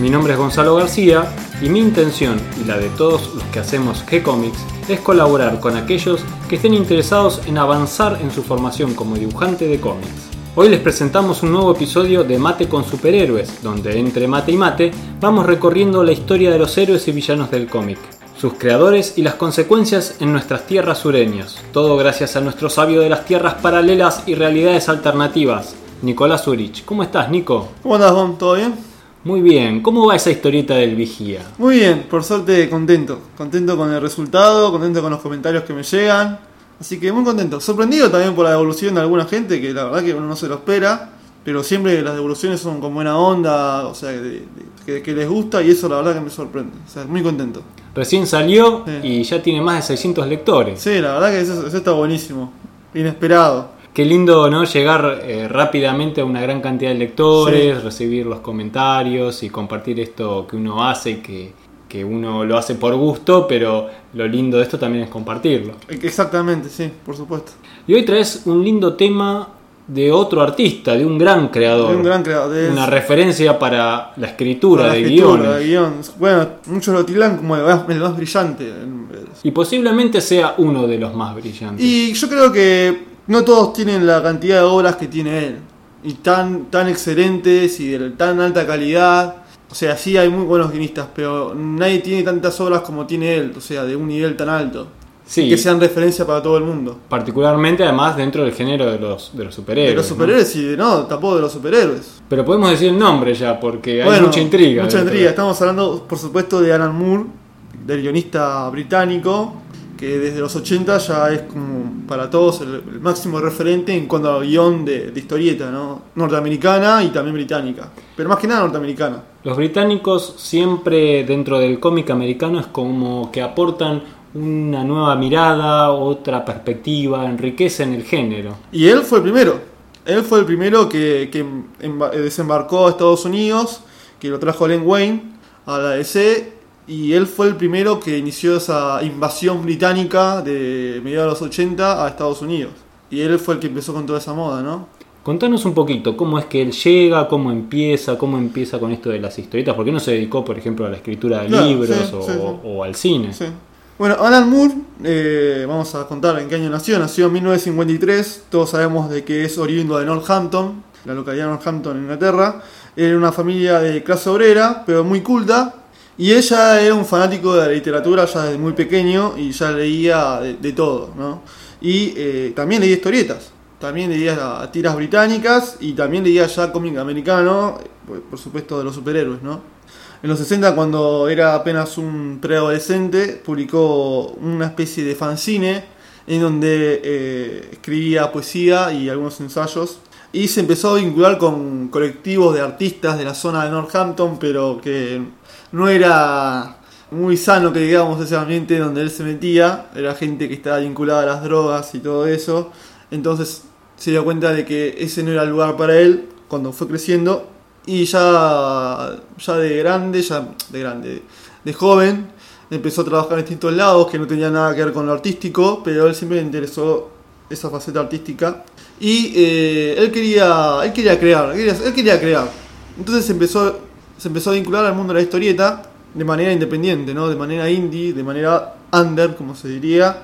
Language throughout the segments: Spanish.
Mi nombre es Gonzalo García y mi intención y la de todos los que hacemos G-Comics es colaborar con aquellos que estén interesados en avanzar en su formación como dibujante de cómics. Hoy les presentamos un nuevo episodio de Mate con Superhéroes, donde entre mate y mate vamos recorriendo la historia de los héroes y villanos del cómic, sus creadores y las consecuencias en nuestras tierras sureñas. Todo gracias a nuestro sabio de las tierras paralelas y realidades alternativas, Nicolás Urich. ¿Cómo estás, Nico? ¿Cómo andas, Gon? ¿Todo bien? Muy bien, ¿cómo va esa historieta del vigía? Muy bien, por suerte contento. Contento con el resultado, contento con los comentarios que me llegan. Así que muy contento. Sorprendido también por la devolución de alguna gente, que la verdad que uno no se lo espera. Pero siempre las devoluciones son con buena onda, o sea, de- de- que, que les gusta y eso la verdad que me sorprende. O sea, muy contento. Recién salió Sí. y ya tiene más de 600 lectores. Sí, la verdad que eso, eso está buenísimo. Inesperado. Qué lindo, ¿no? Llegar eh, rápidamente a una gran cantidad de lectores, recibir los comentarios y compartir esto que uno hace, que, que uno lo hace por gusto, pero lo lindo de esto también es compartirlo. Exactamente, sí, por supuesto. Y hoy traes un lindo tema de otro artista, de un gran creador. De un gran creador. de- Una referencia para la escritura para la de escritura, guiones. de guion. Bueno, muchos lo tildan como el más, el más brillante. Y posiblemente sea uno de los más brillantes. Y yo creo que no todos tienen la cantidad de obras que tiene él. Y tan, tan excelentes y de tan alta calidad. O sea, sí hay muy buenos guionistas, pero nadie tiene tantas obras como tiene él. O sea, de un nivel tan alto. Sí, Que sean referencia para todo el mundo. particularmente además dentro del género de los, de los superhéroes. De los ¿no? superhéroes y de no, tampoco de los superhéroes. Pero podemos decir el nombre ya, porque hay mucha intriga. Mucha intriga. Estamos hablando, por supuesto, de Alan Moore, del guionista británico, que desde los 80 ya es como para todos el, el máximo referente en cuanto al guion de, de historieta, ¿no? Norteamericana y también británica. Pero más que nada norteamericana. Los británicos siempre dentro del cómic americano es como que aportan una nueva mirada, otra perspectiva, enriquecen el género. Y él fue el primero. Él fue el primero que, que emba- desembarcó a Estados Unidos, que lo trajo Len Wayne a la DC. Y él fue el primero que inició esa invasión británica de mediados de los 80 a Estados Unidos. Y él fue el que empezó con toda esa moda, ¿no? Contanos un poquito cómo es que él llega, cómo empieza, cómo empieza con esto de las historietas, por qué no se dedicó, por ejemplo, a la escritura de Claro, libros sí, o, sí, sí. o al cine. Bueno, Alan Moore, eh, vamos a contar en qué año nació. Nació en 1953. Todos sabemos de que es oriundo de Northampton, la localidad de Northampton, Inglaterra. Era una familia de clase obrera, pero muy culta. Y ella era un fanático de la literatura ya desde muy pequeño y ya leía de, de todo, ¿no? Y eh, también leía historietas. También leía tiras británicas y también leía ya cómic americano, eh, por supuesto de los superhéroes, ¿no? En los 60, cuando era apenas un preadolescente, publicó una especie de fanzine en donde eh, escribía poesía y algunos ensayos. Y se empezó a vincular con colectivos de artistas de la zona de Northampton, pero que no era muy sano que digamos ese ambiente donde él se metía. Era gente que estaba vinculada a las drogas y todo eso. Entonces se dio cuenta de que ese no era el lugar para él cuando fue creciendo. Y ya, ya de grande, ya de grande, de joven, empezó a trabajar en distintos lados que no tenían nada que ver con lo artístico, pero él siempre le interesó esa faceta artística. Y eh, él quería, él quería crear, él quería, crear. Entonces empezó, se empezó a vincular al mundo de la historieta de manera independiente, ¿no? de manera indie, de manera under, como se diría.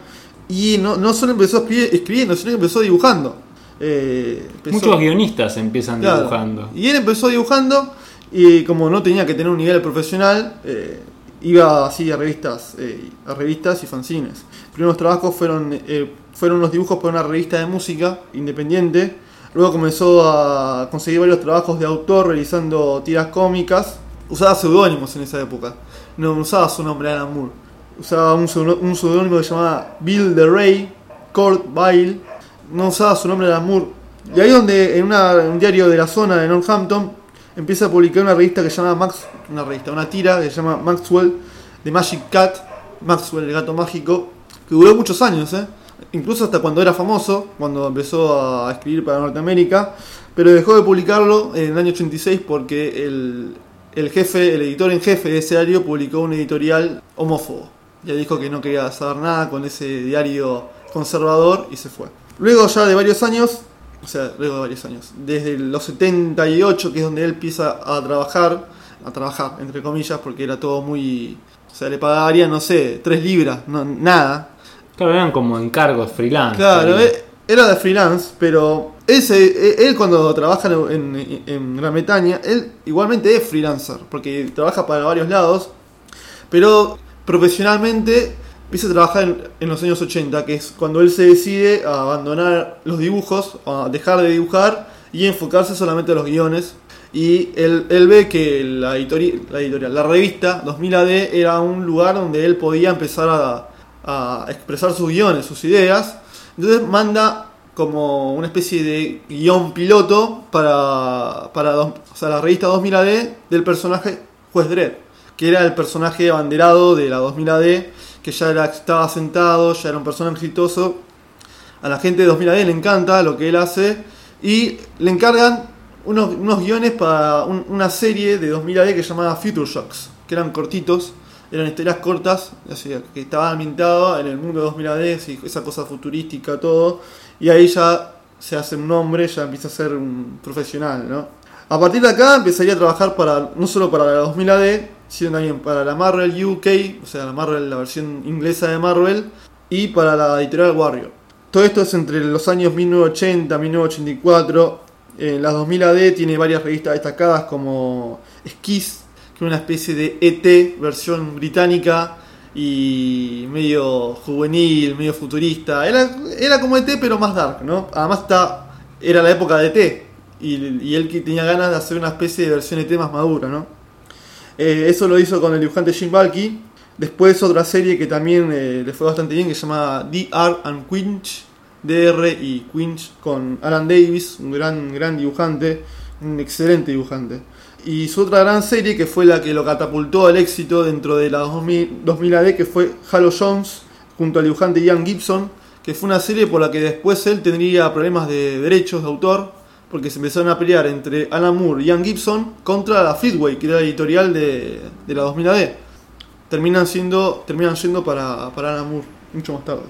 Y no, no solo empezó escribi- escribiendo, sino que empezó dibujando. Eh, empezó- Muchos guionistas empiezan Claro. dibujando. Y él empezó dibujando y como no tenía que tener un nivel profesional, eh, iba así a revistas, eh, a revistas y fanzines. Los primeros trabajos fueron, eh, fueron unos dibujos para una revista de música independiente. Luego comenzó a conseguir varios trabajos de autor realizando tiras cómicas. Usaba seudónimos en esa época. No usaba su nombre Alan Moore. Usaba un seudónimo que se llamaba Bill the Ray, Kurt Bile. No usaba su nombre Alan Moore. Y ahí donde en una- un diario de la zona de Northampton empieza a publicar una revista que se llama Max, una revista, una tira que se llama Maxwell, de Magic Cat, Maxwell el gato mágico, que duró muchos años, ¿eh? Incluso hasta cuando era famoso, cuando empezó a escribir para Norteamérica, pero dejó de publicarlo en el año 86 porque el, el jefe, el editor en jefe de ese diario publicó un editorial homófobo. Ya dijo que no quería saber nada con ese diario conservador y se fue. Luego ya de varios años, o sea, luego de varios años, desde los 78, que es donde él empieza a trabajar, a trabajar, entre comillas, porque era todo muy... O sea, le pagaría, no sé, 3 libras, no, nada. Claro, eran como encargos freelance. Claro, eh, era de freelance, pero ese, él cuando trabaja en, en, Gran Bretaña, él igualmente es freelancer, porque trabaja para varios lados, pero profesionalmente empieza a trabajar en, los años 80, que es cuando él se decide a abandonar los dibujos, a dejar de dibujar y enfocarse solamente a los guiones. Y él, él ve que la, editorial, la editorial, la revista 2000 AD era un lugar donde él podía empezar a, a expresar sus guiones, sus ideas. Entonces manda como una especie de guion piloto para, para o sea, la revista 2000 AD del personaje Juez Dredd, que era el personaje abanderado de la 2000 AD, que ya era, estaba sentado, ya era un personaje exitoso. A la gente de 2000 AD le encanta lo que él hace y le encargan unos, unos guiones para una serie de 2000 AD que se llamaba Future Shocks, que eran cortitos eran historias cortas, que estaba ambientado en el mundo de 2000 AD, esa cosa futurística, todo, y ahí ya se hace un nombre, ya empieza a ser un profesional, ¿no? A partir de acá empezaría a trabajar para no solo para la 2000 AD, sino también para la Marvel UK, o sea, la Marvel, la versión inglesa de Marvel, y para la editorial Warrior. Todo esto es entre los años 1980 1984. En la 2000 AD tiene varias revistas destacadas como Skiz, que una especie de ET versión británica y medio juvenil, medio futurista. Era, era como ET pero más dark, ¿no? Además está, era la época de ET y, él que tenía ganas de hacer una especie de versión ET más madura, ¿no? Eh, eso lo hizo con el dibujante Jim Balky. Después otra serie que también eh, le fue bastante bien que se llama DR and Quinch, DR y Quinch con Alan Davis, un gran, gran dibujante, un excelente dibujante y su otra gran serie que fue la que lo catapultó al éxito dentro de la 2000, 2000 AD que fue Halo Jones junto al dibujante Ian Gibson que fue una serie por la que después él tendría problemas de derechos de autor porque se empezaron a pelear entre Alan Moore y Ian Gibson contra la Fleetway que era la editorial de, de la 2000 AD terminan siendo terminan siendo para, para Alan Moore mucho más tarde.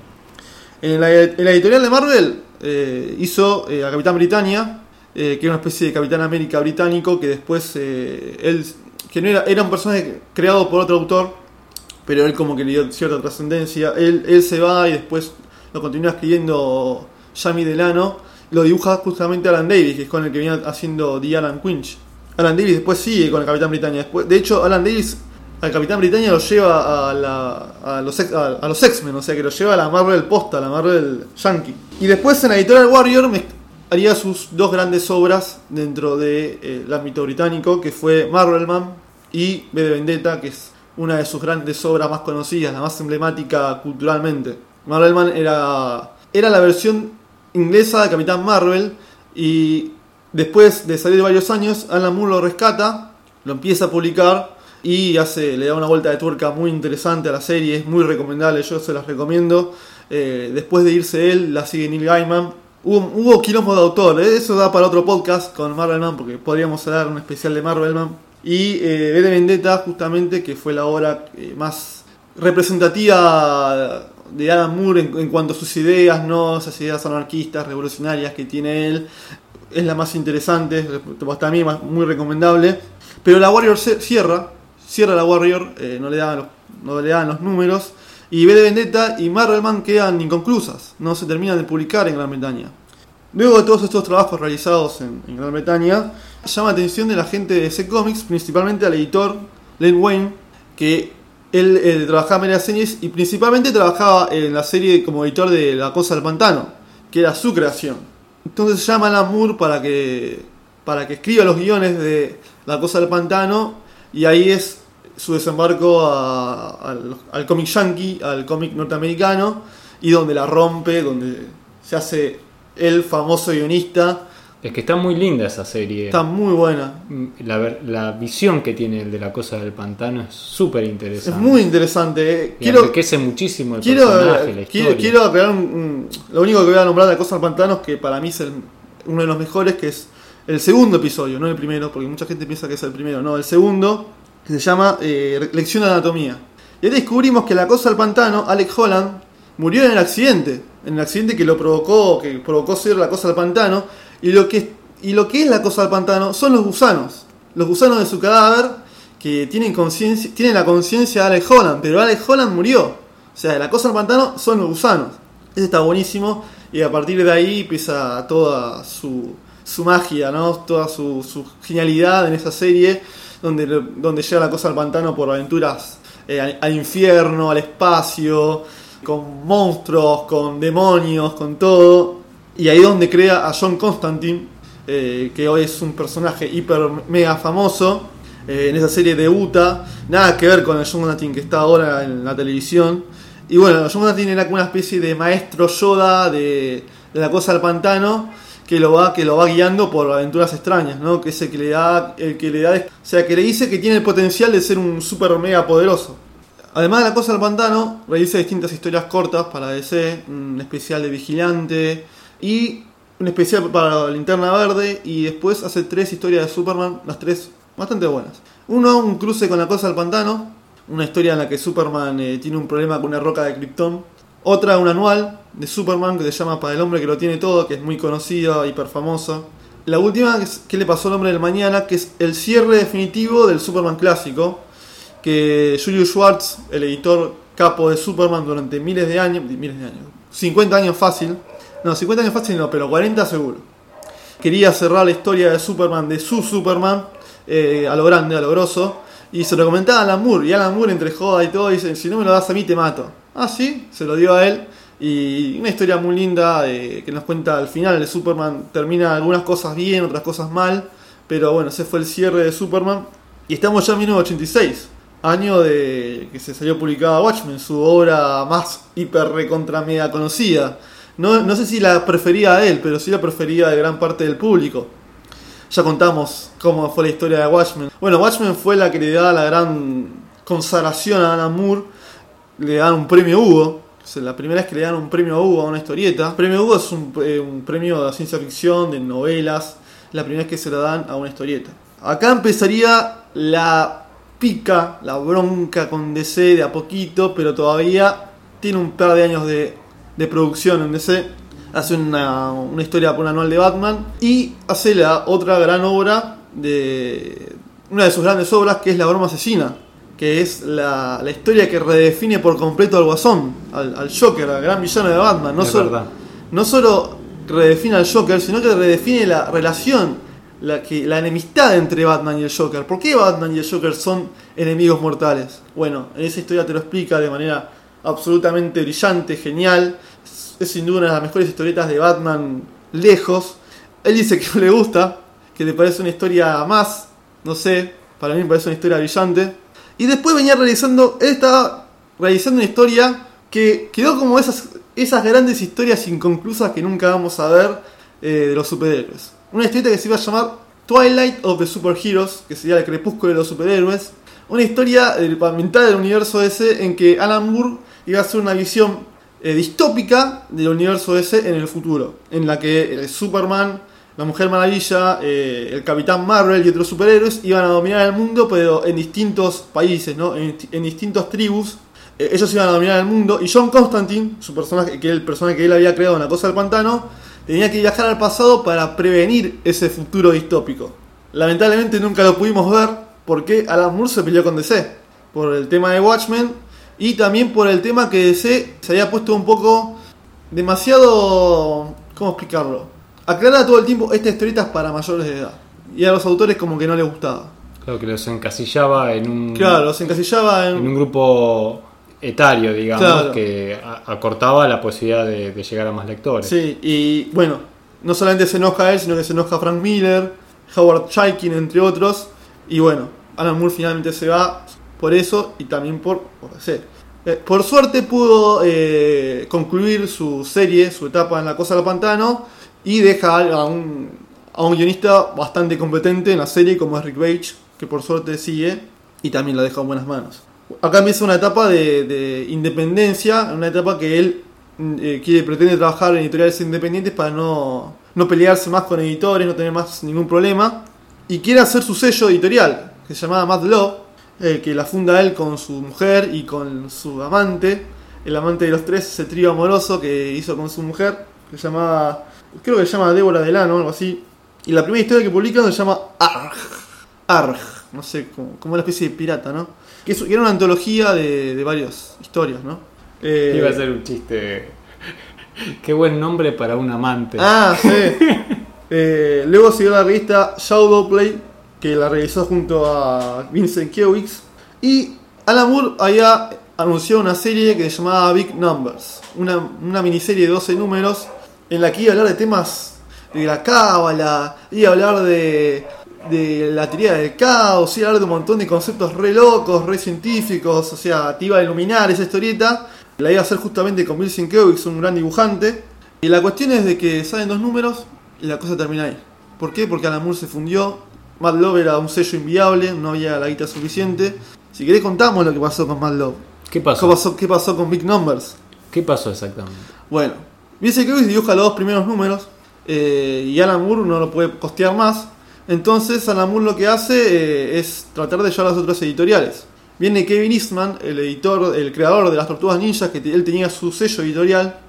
En la, editorial de Marvel eh, hizo eh, a Capitán Britannia eh, que era una especie de Capitán América británico, que después eh, él, que no era, era un personaje creado por otro autor, pero él como que le dio cierta trascendencia. Él, él se va y después lo continúa escribiendo Jamie Delano, lo dibuja justamente Alan Davis, que es con el que viene haciendo The Alan Quinch. Alan Davis después sigue con el Capitán Britannia. Después, de hecho, Alan Davis al Capitán Britannia lo lleva a, la, a los, a, los X-Men, o sea que lo lleva a la Marvel posta, a la Marvel Yankee. Y después en Editorial Warrior haría sus dos grandes obras dentro del de, eh, ámbito británico, que fue Marvelman y B de Vendetta, que es una de sus grandes obras más conocidas, la más emblemática culturalmente. Marvelman era, era la versión inglesa de Capitán Marvel y después de salir varios años, Alan Moore lo rescata, lo empieza a publicar y hace, le da una vuelta de tuerca muy interesante a la serie, es muy recomendable, yo se las recomiendo. Eh, después de irse él, la sigue Neil Gaiman Hubo, hubo quilombo de autor, ¿eh? eso da para otro podcast con Marvelman, porque podríamos dar un especial de Marvelman. Y eh, de Vendetta, justamente, que fue la obra eh, más representativa de Adam Moore en, cuanto a sus ideas, no esas ideas anarquistas, revolucionarias que tiene él. Es la más interesante, también muy recomendable. Pero la Warrior cierra, cierra la Warrior, no, le dan no le dan los números y B de Vendetta y Marvelman quedan inconclusas, no se terminan de publicar en Gran Bretaña. Luego de todos estos trabajos realizados en, Gran Bretaña, llama la atención de la gente de DC Comics, principalmente al editor Len Wayne, que él, trabajaba en las series y principalmente trabajaba en la serie como editor de La Cosa del Pantano, que era su creación. Entonces llama a Alan para que, para que escriba los guiones de La Cosa del Pantano y ahí es su desembarco al cómic yankee, al cómic norteamericano, y donde la rompe, donde se hace el famoso guionista Es que está muy linda esa serie. Está muy buena. La, ver- la visión que tiene el de la cosa del pantano es súper Es interesante. muy interesante. eh. Y Quiero, enriquece muchísimo el quiero, personaje, la quiero, historia. quiero un- un- lo único que voy a nombrar de la cosa del pantano es que para mí es el- uno de los mejores, que es el segundo episodio, no el primero, porque mucha gente piensa que es el primero, no, el segundo, que se llama eh, Lección de Anatomía. Y ahí descubrimos que la cosa del pantano, Alex Holland, murió en el accidente, en el accidente que lo provocó, que provocó ser la cosa del pantano, y lo que, y lo que es la cosa del pantano son los gusanos, los gusanos de su cadáver, que tienen tienen la conciencia de Alex Holland, pero Alex Holland murió. O sea, la cosa del pantano son los gusanos. Ese está buenísimo y a partir de ahí empieza toda su, su magia, ¿no? Toda su, su genialidad en esa serie donde, donde llega la cosa del pantano por aventuras eh, al, al infierno, al espacio, con monstruos, con demonios, con todo. Y ahí donde crea a John Constantine, eh, que hoy es un personaje hiper mega famoso. eh, en esa serie debuta, nada que ver con el John Constantine que está ahora en la televisión. Y bueno, John Constantine era como una especie de maestro Yoda de, de la cosa del pantano que lo va que lo va guiando por aventuras extrañas, ¿no? Que es el que le da el que le da, o sea, que le dice que tiene el potencial de ser un super mega poderoso. Además de la cosa del pantano, realiza distintas historias cortas para DC, un especial de Vigilante y un especial para Linterna Verde y después hace tres historias de Superman, las tres bastante buenas. Uno, un cruce con la cosa del pantano, una historia en la que Superman eh, tiene un problema con una roca de Krypton. Otra, un anual de Superman que se llama Para el hombre que lo tiene todo, que es muy conocida, hiper famosa. La última, que es ¿Qué le pasó al hombre del mañana? Que es el cierre definitivo del Superman clásico, que Julius Schwartz, el editor capo de Superman durante miles de años, miles de años, 50 años fácil, no, 50 años fácil no, pero 40 seguro. Quería cerrar la historia de Superman, de su Superman, eh, a lo grande, a lo grosso, y se lo comentaba a Alan Moore, y Alan Moore entre joda y todo dice, si no me lo das a mí te mato. Ah, sí, se lo dio a él, y una historia muy linda eh, que nos cuenta al final de Superman, termina algunas cosas bien, otras cosas mal, pero bueno, ese fue el cierre de Superman, y estamos ya en 1986 año de que se salió publicada Watchmen, su obra más hiper recontra mega conocida. No, no sé si la prefería a él, pero sí la prefería de gran parte del público. Ya contamos cómo fue la historia de Watchmen. Bueno, Watchmen fue la que le da la gran consagración a Alan Moore. Le dan un premio Hugo. Sea, la primera vez que le dan un premio Hugo a una historieta. El premio Hugo es un, eh, premio de ciencia ficción, de novelas. La primera vez que se lo dan a una historieta. Acá empezaría la pica, la bronca con DC de a poquito, pero todavía tiene un par de años de, de producción en DC. Hace una, una historia por un anual de Batman y hace la otra gran obra de una de sus grandes obras que es La broma asesina, que es la, la historia que redefine por completo al Guasón, al, al Joker, al gran villano de Batman. No, solo, no solo redefine al Joker, sino que redefine la relación, la, que, la enemistad entre Batman y el Joker. ¿Por qué Batman y el Joker son enemigos mortales? Bueno, en esa historia te lo explica de manera absolutamente brillante, genial. Es, es sin duda una de las mejores historietas de Batman lejos. Él dice que no le gusta, que le parece una historia más, no sé, para mí me parece una historia brillante. Y después venía realizando, él estaba realizando una historia que quedó como esas, esas grandes historias inconclusas que nunca vamos a ver eh, de los superhéroes. Una historieta que se iba a llamar Twilight of the Superheroes, que sería el crepúsculo de los superhéroes. Una historia eh, ambientada del universo DC en que Alan Moore iba a hacer una visión eh, distópica del universo DC en el futuro, en la que eh, Superman, la Mujer Maravilla, eh, el Capitán Marvel y otros superhéroes iban a dominar el mundo, pero en distintos países, ¿no? en, en distintas tribus. Eh, ellos iban a dominar el mundo y John Constantine, su personaje, que era el personaje que él había creado en la cosa del pantano, tenía que viajar al pasado para prevenir ese futuro distópico. Lamentablemente nunca lo pudimos ver porque Alan Moore se peleó con DC por el tema de Watchmen y también por el tema que DC se había puesto un poco demasiado... ¿Cómo explicarlo? Aclara todo el tiempo esta historieta es para mayores de edad. Y a los autores como que no les gustaba. Claro que los encasillaba en un, Claro, se encasillaba en... en un grupo etario, digamos, Claro. que acortaba la posibilidad de, de llegar a más lectores. Sí, y bueno, no solamente se enoja él, sino que se enoja Frank Miller, Howard Chaykin, entre otros. Y bueno, Alan Moore finalmente se va por eso y también por, por DC. Eh, por suerte pudo eh, concluir su serie, su etapa en la Cosa del Pantano, y deja a un, a un guionista bastante competente en la serie como es Rick Page, que por suerte sigue y también la deja en buenas manos. Acá empieza una etapa de, de independencia, una etapa que él mm, eh, pretende trabajar en editoriales independientes para no, no pelearse más con editores, no tener más ningún problema. Y quiere hacer su sello editorial, que se llamaba Mad Love, eh, que la funda él con su mujer y con su amante, el amante de los tres, ese trío amoroso que hizo con su mujer, que se llamaba, creo que se llama Débora Delano, algo así. Y la primera historia que publican se llama Arg. Arg, no sé, como, como una especie de pirata, ¿no? Que, es- que era una antología de, de varias historias, ¿no? Eh, Iba a ser un chiste. Qué buen nombre para un amante. Ah, sí. Eh, luego siguió la revista Shadowplay, que la realizó junto a Vincent Kiewicz. Y Alan Moore había anunciado una serie que se llamaba Big Numbers. Una, una miniserie de 12 números en la que iba a hablar de temas de la cábala, iba a hablar de, de la teoría del caos, iba a hablar de un montón de conceptos re locos, re científicos. O sea, te iba a iluminar esa historieta. La iba a hacer justamente con Vincent Kiewicz, un gran dibujante. Y la cuestión es de que salen dos números y la cosa termina ahí. ¿Por qué? Porque Alan Moore se fundió. Mad Love era un sello inviable, no había la guita suficiente. Si querés contamos lo que pasó con Mad Love. ¿Qué ¿Qué pasó? pasó, qué pasó con Big Numbers? ¿Qué pasó exactamente? Bueno, Vincent Kiewicz dibuja los dos primeros números eh, y Alan Moore no lo puede costear más. Entonces Alan Moore lo que hace eh, es tratar de llevar a las otras editoriales. Viene Kevin Eastman, el editor, el creador de las Tortugas Ninjas, que él tenía su sello editorial.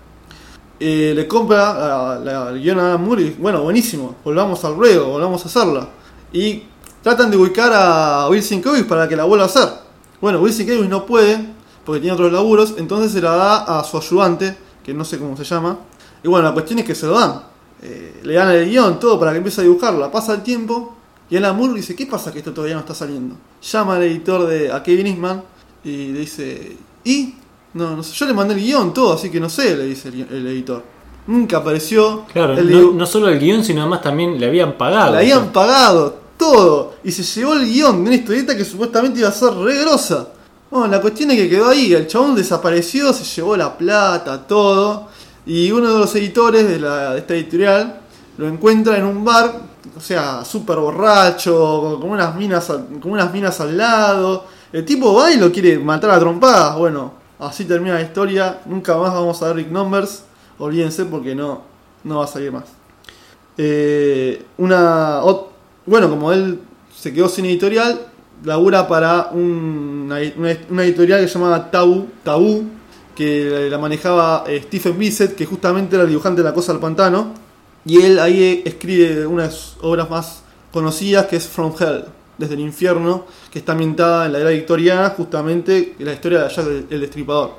eh, le compra la- guion a Alan Moore y bueno, buenísimo, volvamos al ruedo, volvamos a hacerla. Y tratan de ubicar a Wilson Kiewicz para que la vuelva a hacer. Bueno, Wilson Kiewicz no puede, porque tiene otros laburos, entonces se la da a su ayudante, que no sé cómo se llama. Y bueno, la cuestión es que se lo dan. Eh, le dan el guion, todo para que empiece a dibujarla. Pasa el tiempo y Alan Moore dice, ¿qué pasa que esto todavía no está saliendo? Llama al editor de a Kevin Eastman y le dice, ¿y? No, no sé, yo le mandé el guion, todo, así que no sé, le dice el, el editor. Nunca apareció. Claro, el no, dibu- no solo el guion, sino además también le habían pagado. le habían pagado todo y se llevó el guion de una historieta que supuestamente iba a ser re grosa. Bueno, la cuestión es que quedó ahí, el chabón desapareció, se llevó la plata, todo. Y uno de los editores de, la, esta editorial lo encuentra en un bar, o sea, súper borracho, con unas, minas, con unas minas al lado. El tipo va y lo quiere matar a trompadas. Bueno, así termina la historia. Nunca más vamos a ver Rick Numbers. Olvídense porque no, no va a salir más. Eh, una bueno como él se quedó sin editorial labura para un- una, una- una editorial que se llamaba Tabú Tabú que la manejaba eh, Stephen Bissett que justamente era el dibujante de La Cosa del Pantano y él ahí escribe una de sus obras más conocidas que es From Hell desde el infierno que está ambientada en la era victoriana justamente en la historia de Jack el, Destripador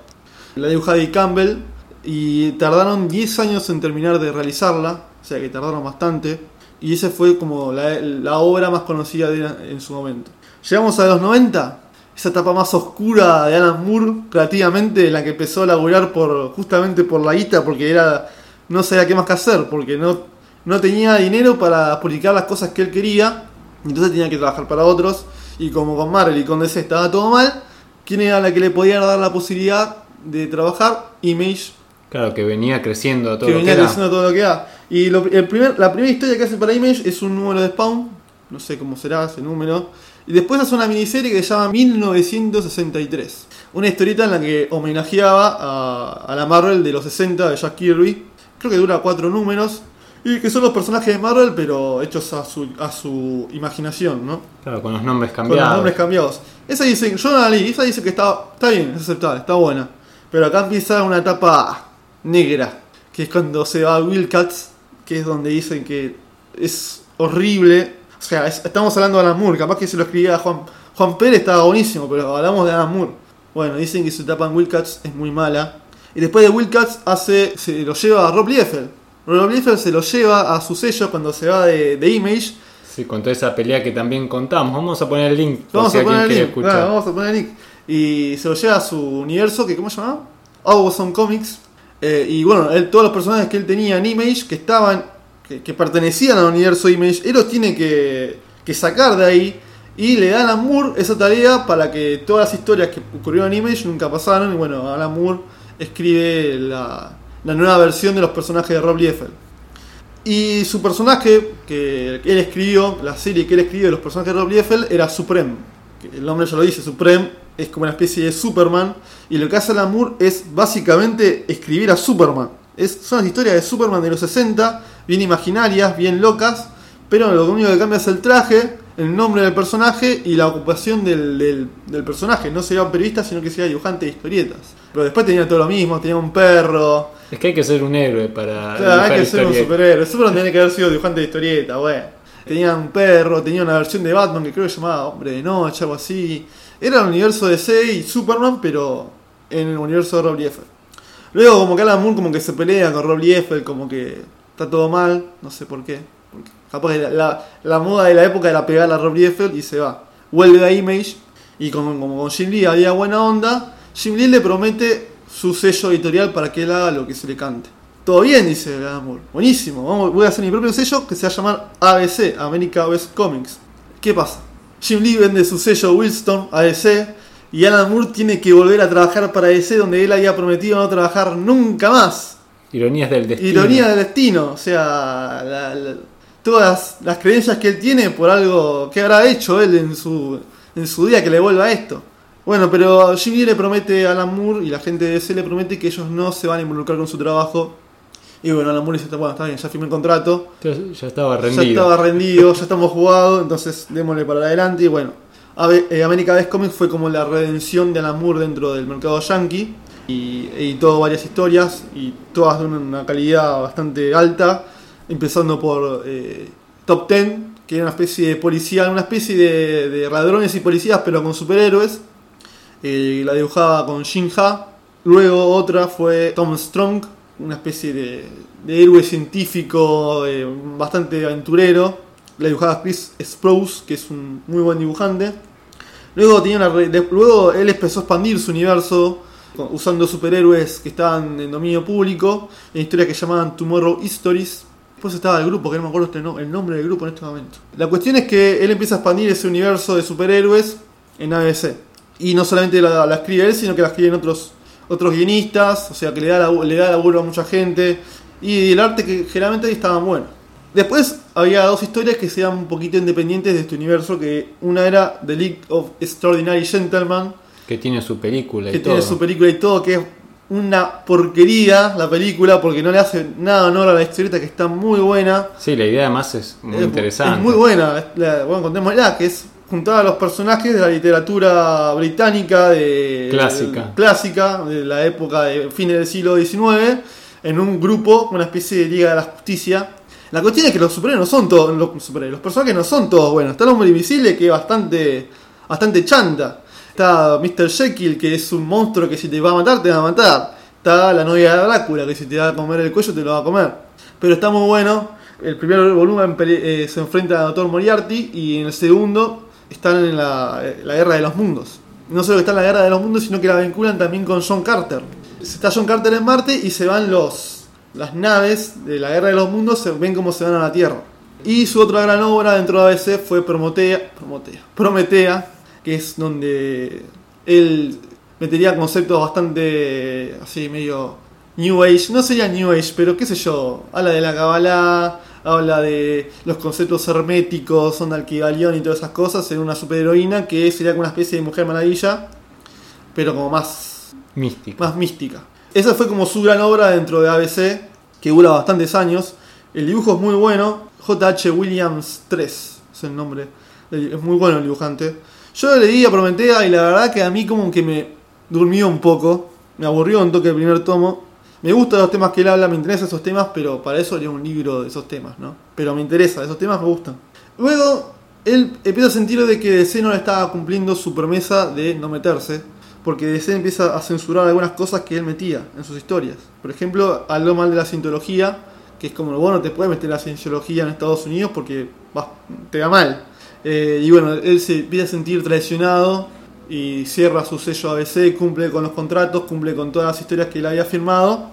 la dibuja Dave Campbell y tardaron 10 años en terminar de realizarla, o sea que tardaron bastante. Y esa fue como la, la obra más conocida de en su momento. Llegamos a los 90, esa etapa más oscura de Alan Moore, creativamente, en la que empezó a laburar por, justamente por la guita, porque era no sabía qué más que hacer, porque no, no tenía dinero para publicar las cosas que él quería, entonces tenía que trabajar para otros. Y como con Marvel y con DC estaba todo mal, ¿quién era la que le podía dar la posibilidad de trabajar? Image Claro, que venía creciendo todo que lo venía que creciendo todo lo que da. Y lo- el primer, la primera historia que hace para Image es un número de Spawn, no sé cómo será ese número. Y después hace una miniserie que se llama 1963. Una historieta en la que homenajeaba a, a la Marvel de los 60 de Jack Kirby. Creo que dura cuatro números. Y que son los personajes de Marvel, pero hechos a su, a su imaginación, ¿no? Claro, con los nombres Con cambiados. los nombres cambiados. Esa dice, yo no la leí, esa dice que está, está bien, es aceptable, está buena. Pero acá empieza una etapa negra, que es cuando se va a Wildcats, que es donde dicen que es horrible. O sea, es- estamos hablando de Alan Moore, capaz que se lo escribía Juan, Juan Pérez, estaba buenísimo, pero hablamos de Alan Moore. Bueno, dicen que su etapa en Wildcats es muy mala. Y después de Wildcats hace, se lo lleva a Rob Liefeld. Rob Liefeld se lo lleva a su sello cuando se va de, de Image. Sí, con toda esa pelea que también contamos. Vamos a poner el link Vamos si a poner el link. claro, vamos a poner el link. Y se lo lleva a su universo, que ¿cómo se llama? Awesome Comics. Eh, y bueno, él, todos los personajes que él tenía en Image, que estaban, que, pertenecían al universo Image, él los tiene que, sacar de ahí. Y le dan a Moore esa tarea para que todas las historias que ocurrieron en Image nunca pasaron. Y bueno, Alan Moore escribe la, nueva versión de los personajes de Rob Liefeld. Y su personaje, que él escribió, la serie que él escribió de los personajes de Rob Liefeld, era Supreme. El nombre ya lo dice, Supreme es como una especie de Superman. Y lo que hace Alan Moore es básicamente escribir a Superman. Son las historias de Superman de los 60, bien imaginarias, bien locas, pero lo único que cambia es el traje, el nombre del personaje y la ocupación del, del, del personaje. No sería un periodista, sino que sería dibujante de historietas. Pero después tenía todo lo mismo, tenía un perro. Es que hay que ser un héroe para. Claro, hay que ser un superhéroe. Superman tenía que haber sido dibujante de historieta, bueno. Tenía un perro, tenía una versión de Batman que creo que se llamaba Hombre de Noche, algo así. Era el universo de DC y Superman, pero en el universo de Rob Liefeld. Luego como que Alan Moore como que se pelea con Rob Liefeld, como que está todo mal, no sé por qué. Porque capaz la, moda de la época era pegar a Rob Liefeld y se va. Vuelve a Image y como, como con Jim Lee había buena onda, Jim Lee le promete su sello editorial para que él haga lo que se le cante. Todo bien, dice Alan Moore. Buenísimo, vamos, voy a hacer mi propio sello que se va a llamar ABC, America West Comics. ¿Qué pasa? Jim Lee vende su sello Wildstorm a DC y Alan Moore tiene que volver a trabajar para DC donde él había prometido no trabajar nunca más. Ironías del destino. Ironía del destino, o sea, la- la- todas las creencias que él tiene por algo que habrá hecho él en su, en su día que le vuelva esto. Bueno, pero Jim Lee le promete a Alan Moore y la gente de DC le promete que ellos no se van a involucrar con su trabajo. Y bueno, Alan Moore dice, bueno, está bien, ya firmé el contrato, ya estaba ya rendido. estaba rendido, ya estamos jugados, entonces démosle para adelante. Y bueno, eh, America Best Comics fue como la redención de Alan Moore dentro del mercado yankee. Y editó varias historias y todas de una, calidad bastante alta. Empezando por eh, Top Ten, que era una especie de policía, una especie de, de ladrones y policías, pero con superhéroes. Eh, la dibujaba con Shin Ha. Luego otra fue Tom Strong, una especie de, héroe científico eh, bastante aventurero. La dibujaba Chris Sprouse, que es un muy buen dibujante. Luego, tenía luego él empezó a expandir su universo usando superhéroes que estaban en dominio público, en historias que llamaban Tomorrow Histories. Después estaba el grupo, que no me acuerdo este el nombre del grupo en este momento. La cuestión es que él empieza a expandir ese universo de superhéroes en ABC. Y no solamente la, la escribe él, sino que la escriben otros, otros guionistas, o sea que le da, labu- le da laburo a mucha gente. Y el arte que generalmente ahí estaban buenos. Después había dos historias que sean un poquito independientes de este universo, que una era The League of Extraordinary Gentlemen, Que tiene su película y que todo. tiene su película y todo, que es una porquería la película, porque no le hace nada honor a la historieta, que está muy buena. Sí, la idea además es muy Es- interesante. Es muy buena. La- bueno, contémosla, que es juntar a los personajes de la literatura británica de Clásica. clásica de la época de fines del siglo XIX en un grupo, una especie de Liga de la Justicia. La cuestión es que los superhéroes no son todos los los personajes no son todos buenos. Está el hombre invisible que es bastante bastante chanta. Está Mr. Jekyll que es un monstruo que si te va a matar te va a matar. Está la novia de Drácula que si te va a comer el cuello te lo va a comer. Pero está muy bueno. El primer volumen eh, se enfrenta a Dr. Moriarty y en el segundo están en la, eh, la guerra de los mundos. No solo que está en la guerra de los mundos, sino que la vinculan también con John Carter. Está John Carter en Marte y se van los las naves de la guerra de los mundos, se ven cómo se van a la Tierra. Y su otra gran obra dentro de ABC fue Prometea, Prometea, Prometea, que es donde él metería conceptos bastante así medio New Age, no sería New Age, pero qué sé yo, habla de la Kabbalah, habla de los conceptos herméticos, son Alquibalión y todas esas cosas, en una superheroína que sería como una especie de mujer maravilla, pero como más, Místico. más mística. Esa fue como su gran obra dentro de ABC, que dura bastantes años. El dibujo es muy bueno, J.H. Williams 3 es el nombre, es muy bueno el dibujante. Yo le leí a Prometea y la verdad que a mí como que me durmió un poco, me aburrió un toque el primer tomo. Me gustan los temas que él habla, me interesan esos temas, pero para eso leo un libro de esos temas, ¿no? Pero me interesa, esos temas me gustan. Luego, él empieza a sentir de que DC no le estaba cumpliendo su promesa de no meterse, porque DC empieza a censurar algunas cosas que él metía en sus historias. Por ejemplo, habló mal de la cientología, que es como, bueno, no te puedes meter la cienciología en Estados Unidos porque te da mal. Eh, y bueno, él se empieza a sentir traicionado y cierra su sello ABC, cumple con los contratos, cumple con todas las historias que él había firmado.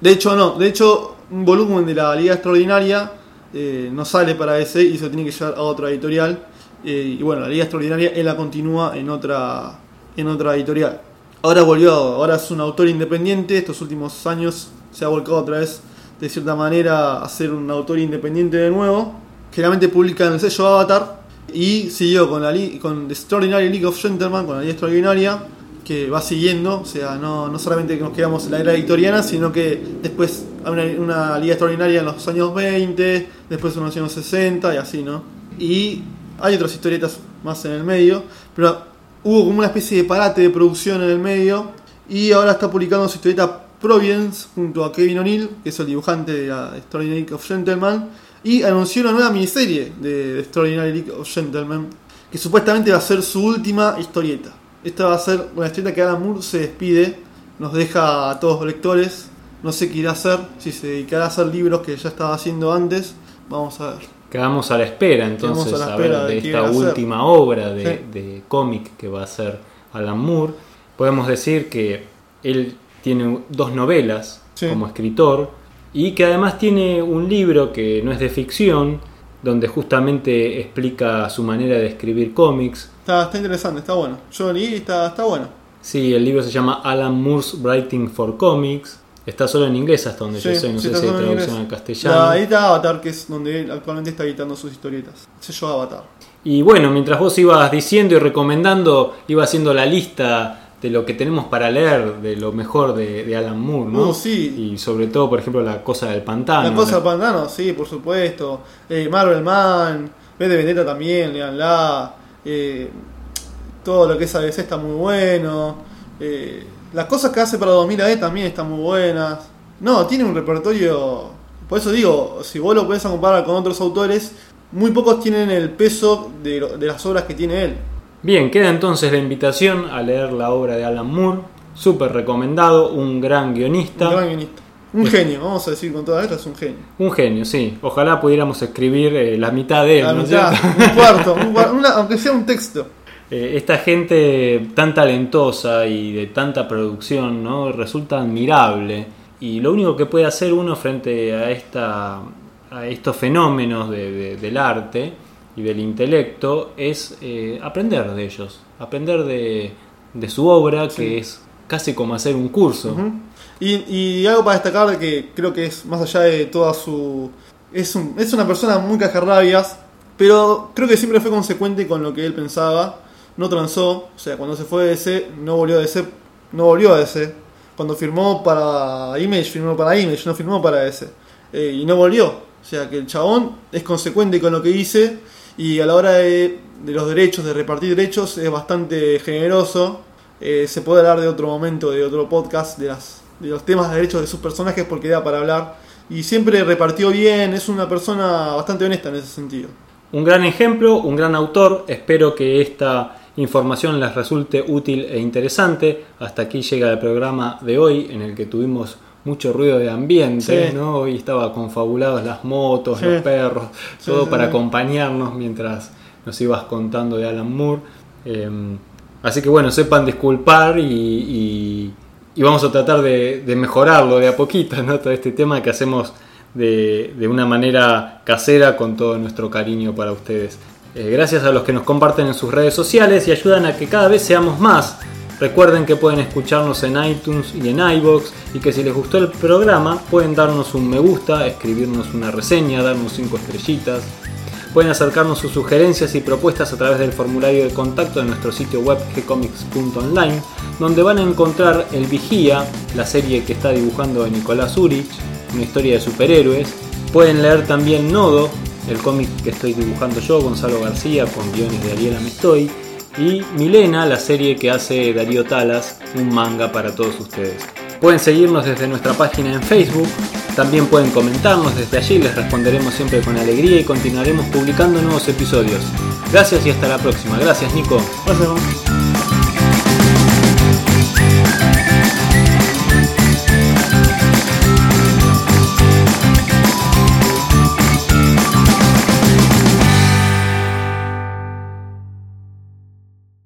De hecho, no, de hecho, un volumen de la Liga Extraordinaria eh, no sale para DC y se tiene que llevar a otra editorial. Eh, y bueno, la Liga Extraordinaria él la continúa en otra, en otra editorial. Ahora volvió, ahora es un autor independiente, estos últimos años se ha volcado otra vez de cierta manera a ser un autor independiente de nuevo. Generalmente publica en el sello Avatar y siguió con, la con The Extraordinary League of Gentlemen, con la Liga Extraordinaria, que va siguiendo, o sea, no, no solamente que nos quedamos en la era victoriana, sino que después hay una, una, Liga Extraordinaria en los años 20, después en los años 60 y así, ¿no? Y hay otras historietas más en el medio, pero hubo como una especie de parate de producción en el medio y ahora está publicando su historieta Providence junto a Kevin O'Neill, que es el dibujante de la Extraordinary League of Gentlemen, y anunció una nueva miniserie de The Extraordinary League of Gentlemen, que supuestamente va a ser su última historieta. Esta va a ser una historieta que Alan Moore se despide, nos deja a todos los lectores, no sé qué irá a hacer, si se dedicará a hacer libros que ya estaba haciendo antes, vamos a ver. Quedamos a la espera entonces a, ver de, esta última obra de, de cómic que va a ser Alan Moore. Podemos decir que él tiene dos novelas como escritor y que además tiene un libro que no es de ficción, donde justamente explica su manera de escribir cómics. Está, está interesante, está bueno. Yo leí y está, está bueno. Sí, el libro se llama Alan Moore's Writing for Comics. Está solo en inglés hasta donde yo sé, no sé si hay traducción al castellano. ahí está Avatar, que es donde él actualmente está editando sus historietas. Se llama Avatar. Y bueno, mientras vos ibas diciendo y recomendando, iba haciendo la lista de lo que tenemos para leer, de lo mejor de, Alan Moore, ¿no? Uh, sí. Y sobre todo, por ejemplo, La Cosa del Pantano. La Cosa del Pantano, sí, por supuesto. Eh, Marvel Man, B de Vendetta también, leanla. Eh, todo lo que es ABC está muy bueno. Eh, las cosas que hace para 2000 también están muy buenas. No, tiene un repertorio. Por eso digo, si vos lo puedes comparar con otros autores, muy pocos tienen el peso de, de las obras que tiene él. Bien, queda entonces la invitación a leer la obra de Alan Moore, súper recomendado, un gran guionista. Un gran guionista. Un genio, vamos a decir con todas letras, un genio. Un genio, sí. Ojalá pudiéramos escribir eh, la mitad de él. La mitad, un cuarto, aunque sea un texto. Eh, esta gente tan talentosa y de tanta producción, ¿no? Resulta admirable. Y lo único que puede hacer uno frente a, esta, a estos fenómenos del arte y del intelecto es eh, aprender de ellos, aprender de, su obra, que es casi como hacer un curso. y, algo para destacar que creo que es más allá de toda su... Es, es una persona muy cajarrabias, pero creo que siempre fue consecuente con lo que él pensaba. No transó, o sea, cuando se fue de DC, no volvió a DC, no volvió a DC. Cuando firmó para Image, firmó para Image, no firmó para DC. Eh, y no volvió. O sea que el chabón es consecuente con lo que dice y a la hora de, los derechos, de repartir derechos, es bastante generoso. Eh, se puede hablar de otro momento, de otro podcast, de, las, de los temas de derechos de sus personajes porque da para hablar. Y siempre repartió bien, es una persona bastante honesta en ese sentido. Un gran ejemplo, un gran autor, espero que esta información les resulte útil e interesante. Hasta aquí llega el programa de hoy en el que tuvimos mucho ruido de ambiente, ¿no? Hoy estaba confabulados las motos, los perros, todo para acompañarnos mientras nos ibas contando de Alan Moore. Em, así que bueno, sepan disculpar y, vamos a tratar de, mejorarlo de a poquito, ¿no? Todo este tema que hacemos de, una manera casera con todo nuestro cariño para ustedes. Eh, gracias a los que nos comparten en sus redes sociales y ayudan a que cada vez seamos más. Recuerden que pueden escucharnos en iTunes y en iBox y que si les gustó el programa pueden darnos un me gusta, escribirnos una reseña, darnos 5 estrellitas. Pueden acercarnos sus sugerencias y propuestas a través del formulario de contacto de nuestro sitio web gcomics.online, donde van a encontrar El Vigía, la serie que está dibujando Nicolás Urich, una historia de superhéroes. Pueden leer también Nodo, el cómic que estoy dibujando yo, Gonzalo García, con guiones de Ariela Mestoy y Milena, la serie que hace Darío Talas, un manga para todos ustedes. Pueden seguirnos desde nuestra página en Facebook, también pueden comentarnos desde allí, les responderemos siempre con alegría y continuaremos publicando nuevos episodios. Gracias y hasta la próxima. Gracias Nico. Gracias.